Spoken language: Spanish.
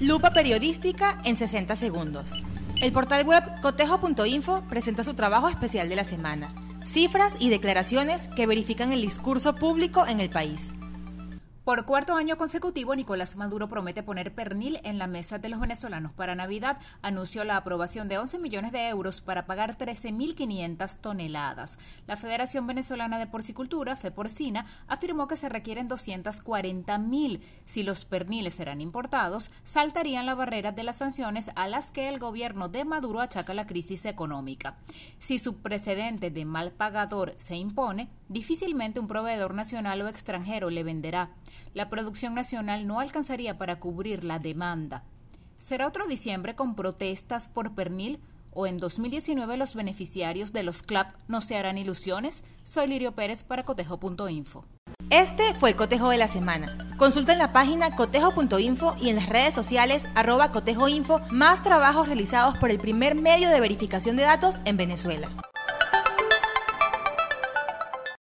Lupa periodística en 60 segundos. El portal web cotejo.info presenta su trabajo especial de la semana. Cifras y declaraciones que verifican el discurso público en el país. Por cuarto año consecutivo, Nicolás Maduro promete poner pernil en la mesa de los venezolanos para Navidad. Anunció la aprobación de 11 millones de euros para pagar 13.500 toneladas. La Federación Venezolana de Porcicultura, FEPORCINA, afirmó que se requieren 240.000. Si los perniles serán importados, saltarían la barrera de las sanciones a las que el gobierno de Maduro achaca la crisis económica. Si su precedente de mal pagador se impone, difícilmente un proveedor nacional o extranjero le venderá la producción nacional no alcanzaría para cubrir la demanda. ¿Será otro diciembre con protestas por pernil o en 2019 los beneficiarios de los CLAP no se harán ilusiones? Soy Lirio Pérez para cotejo.info. Este fue el cotejo de la semana. Consulta en la página cotejo.info y en las redes sociales arroba cotejoinfo más trabajos realizados por el primer medio de verificación de datos en Venezuela.